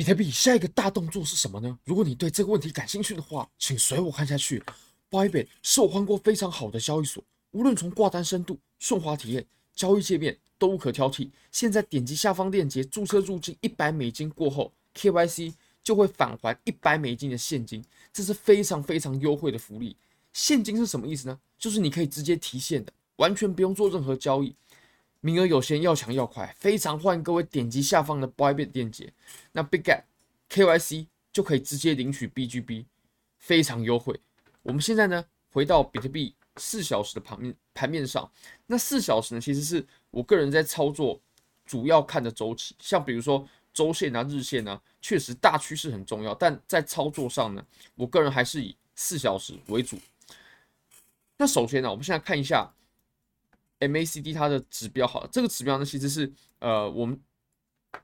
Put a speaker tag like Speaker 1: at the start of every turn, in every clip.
Speaker 1: 比特币下一个大动作是什么呢？如果你对这个问题感兴趣的话，请随我看下去。Bybit 是我换过非常好的交易所，无论从挂单深度、顺滑体验、交易界面都无可挑剔。现在点击下方链接注册入金一百美金过后，KYC 就会返还一百美金的现金，这是非常非常优惠的福利。现金是什么意思呢？就是你可以直接提现的，完全不用做任何交易。名额有限，要抢要快，非常欢迎各位点击下方的 Bybit 链接。那 Big Gap KYC 就可以直接领取 BGB，非常优惠。我们现在呢，回到比特币四小时的盘面盘面上。那四小时呢，其实是我个人在操作主要看的周期，像比如说周线啊、日线啊，确实大趋势很重要。但在操作上呢，我个人还是以四小时为主。那首先呢，我们现在看一下。MACD 它的指标好了，这个指标呢其实是呃我们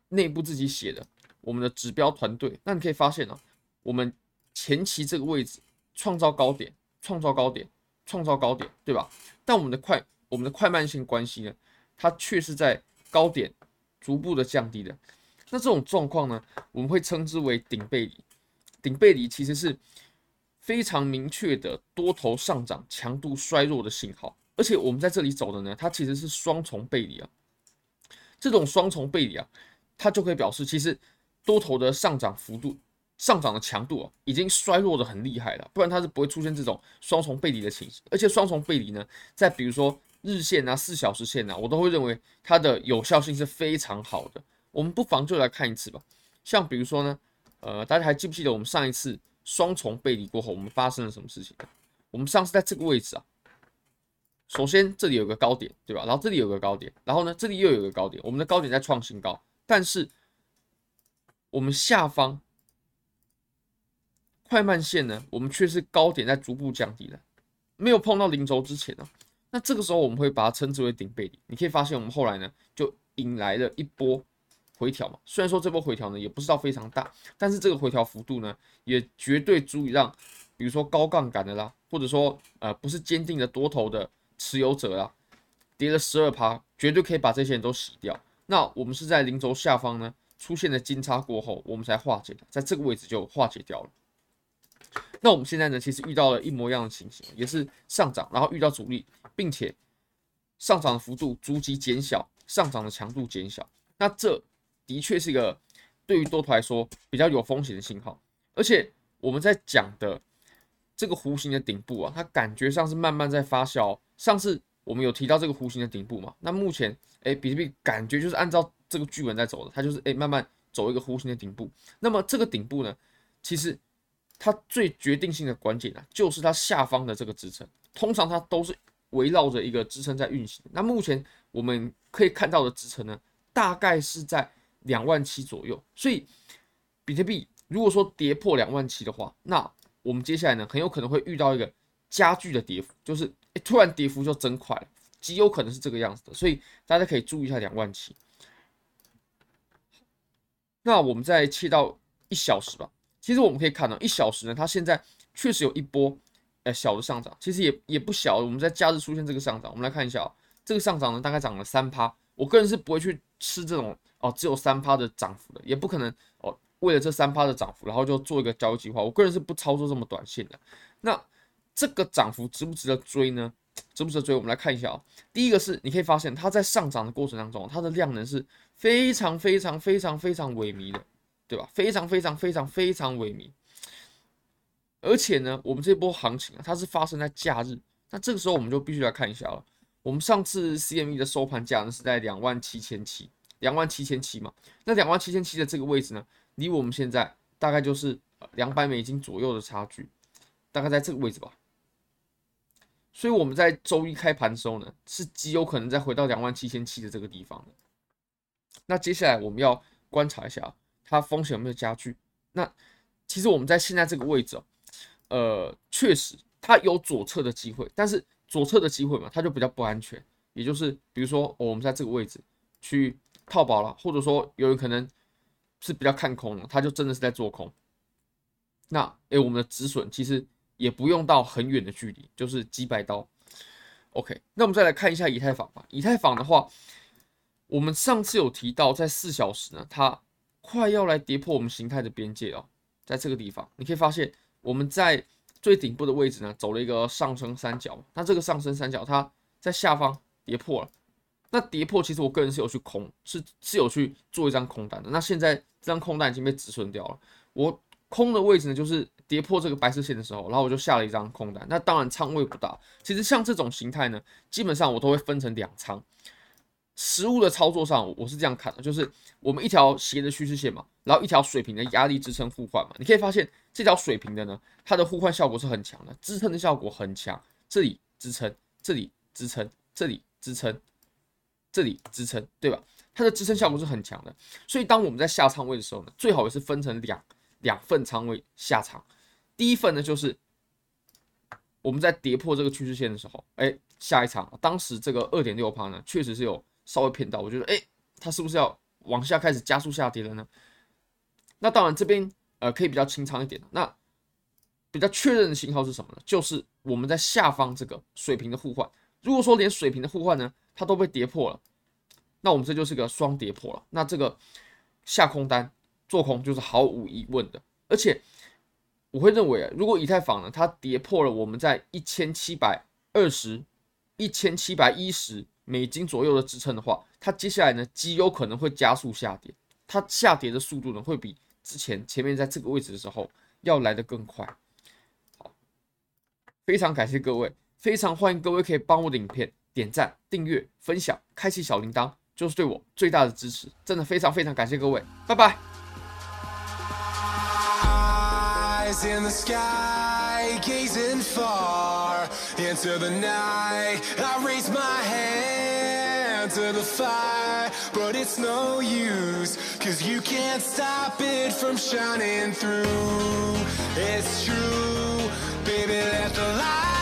Speaker 1: 内部自己写的，我们的指标团队。那你可以发现呢、我们前期这个位置创造高点，创造高点，创造高点，对吧？但我们的快我们的快慢性关系呢，它却是在高点逐步的降低的。那这种状况呢，我们会称之为顶背离。顶背离其实是非常明确的多头上涨强度衰弱的信号。而且我们在这里走的呢，它其实是双重背离啊。这种双重背离啊，它就可以表示，其实多头的上涨幅度、上涨的强度啊，已经衰弱的很厉害了，不然它是不会出现这种双重背离的情形。而且双重背离呢，在比如说日线啊、四小时线啊，我都会认为它的有效性是非常好的。我们不妨就来看一次吧。像比如说呢，呃，大家还记不记得我们上一次双重背离过后，我们发生了什么事情？我们上次在这个位置啊。首先，这里有个高点，对吧？然后这里有个高点，然后呢，这里又有个高点。我们的高点在创新高，但是我们下方快慢线呢，我们却是高点在逐步降低的，没有碰到零轴之前呢。那这个时候我们会把它称之为顶背离。你可以发现，我们后来呢就引来了一波回调嘛。虽然说这波回调呢也不是到非常大，但是这个回调幅度呢也绝对足以让，比如说高杠杆的啦，或者说呃不是坚定的多头的。持有者啊，跌了十二趴，绝对可以把这些人都洗掉。那我们是在零轴下方呢出现了金叉过后，我们才化解的，在这个位置就化解掉了。那我们现在呢，其实遇到了一模一样的情形，也是上涨，然后遇到阻力，并且上涨的幅度逐级减小，上涨的强度减小。那这的确是一个对于多头来说比较有风险的信号，而且我们在讲的。这个弧形的顶部啊，它感觉上是慢慢在发酵。上次我们有提到这个弧形的顶部嘛？那目前，哎，比特币感觉就是按照这个巨纹在走的，它就是哎慢慢走一个弧形的顶部。那么这个顶部呢，其实它最决定性的关键啊，就是它下方的这个支撑，通常它都是围绕着一个支撑在运行。那目前我们可以看到的支撑呢，大概是在两万七左右。所以，比特币如果说跌破两万七的话，那我们接下来呢，很有可能会遇到一个加剧的跌幅，就是突然跌幅就增快，极有可能是这个样子的，所以大家可以注意一下两万七。那我们再切到一小时吧，其实我们可以看到一小时呢，它现在确实有一波呃小的上涨，其实也也不小。我们在假日出现这个上涨，我们来看一下啊，这个上涨呢大概涨了三趴，我个人是不会去吃这种哦只有三趴的涨幅的，也不可能哦。为了这三趴的涨幅，然后就做一个交易计划。我个人是不操作这么短线的。那这个涨幅值不值得追呢？值不值得追？我们来看一下啊。第一个是，你可以发现它在上涨的过程当中，它的量能是非常非常非常非常萎靡的，对吧？非常非常非常非常萎靡。而且呢，我们这波行情啊，它是发生在假日。那这个时候我们就必须来看一下了。我们上次 CME 的收盘价呢是在两万七千七，两万七千七嘛。那两万七千七的这个位置呢？离我们现在大概就是两百美金左右的差距，大概在这个位置吧。所以我们在周一开盘的时候呢，是极有可能再回到两万七千七的这个地方的。那接下来我们要观察一下它风险有没有加剧。那其实我们在现在这个位置哦，呃，确实它有左侧的机会，但是左侧的机会嘛，它就比较不安全。也就是比如说，哦，我们在这个位置去套保了，或者说有人可能。是比较看空的，他就真的是在做空。那诶、我们的止损其实也不用到很远的距离，就是几百刀。OK，那我们再来看一下以太坊吧。以太坊的话，我们上次有提到，在四小时呢，它快要来跌破我们形态的边界哦，在这个地方，你可以发现我们在最顶部的位置呢，走了一个上升三角。那这个上升三角它在下方跌破了，那跌破其实我个人是有去空，是是有去做一张空单的。那现在这张空单已经被止损掉了，我空的位置呢就是跌破这个白色线的时候，然后我就下了一张空单。那当然仓位不大，其实像这种形态呢，基本上我都会分成两仓。实物的操作上，我是这样看的，就是我们一条斜的趋势线嘛，然后一条水平的压力支撑互换嘛。你可以发现这条水平的呢，它的互换效果是很强的，支撑的效果很强。这里支撑，这里支撑，这里支撑，这里支撑，对吧？它的支撑效果是很强的。所以当我们在下仓位的时候呢，最好也是分成两两份仓位下场。第一份呢，就是我们在跌破这个趋势线的时候，哎，下一场，当时这个二点六趴呢，确实是有。稍微骗到，我觉得，哎，它是不是要往下开始加速下跌了呢？那当然，这边呃可以比较清仓一点。那比较确认的信号是什么呢？就是我们在下方这个水平的互换。如果说连水平的互换呢，它都被跌破了，那我们这就是个双跌破了。那这个下空单做空就是毫无疑问的。而且我会认为啊，如果以太坊呢，它跌破了我们在一千七百二十、一千七百一十。美金左右的支撑的话，它接下来呢极有可能会加速下跌，它下跌的速度呢会比之前前面在这个位置的时候要来得更快。好，非常感谢各位，非常欢迎各位可以帮我的影片点赞、订阅、分享、开启小铃铛，就是对我最大的支持，真的非常非常感谢各位，拜拜。To the fire, but it's no use, cause you can't stop it from shining through. It's true, baby, let the light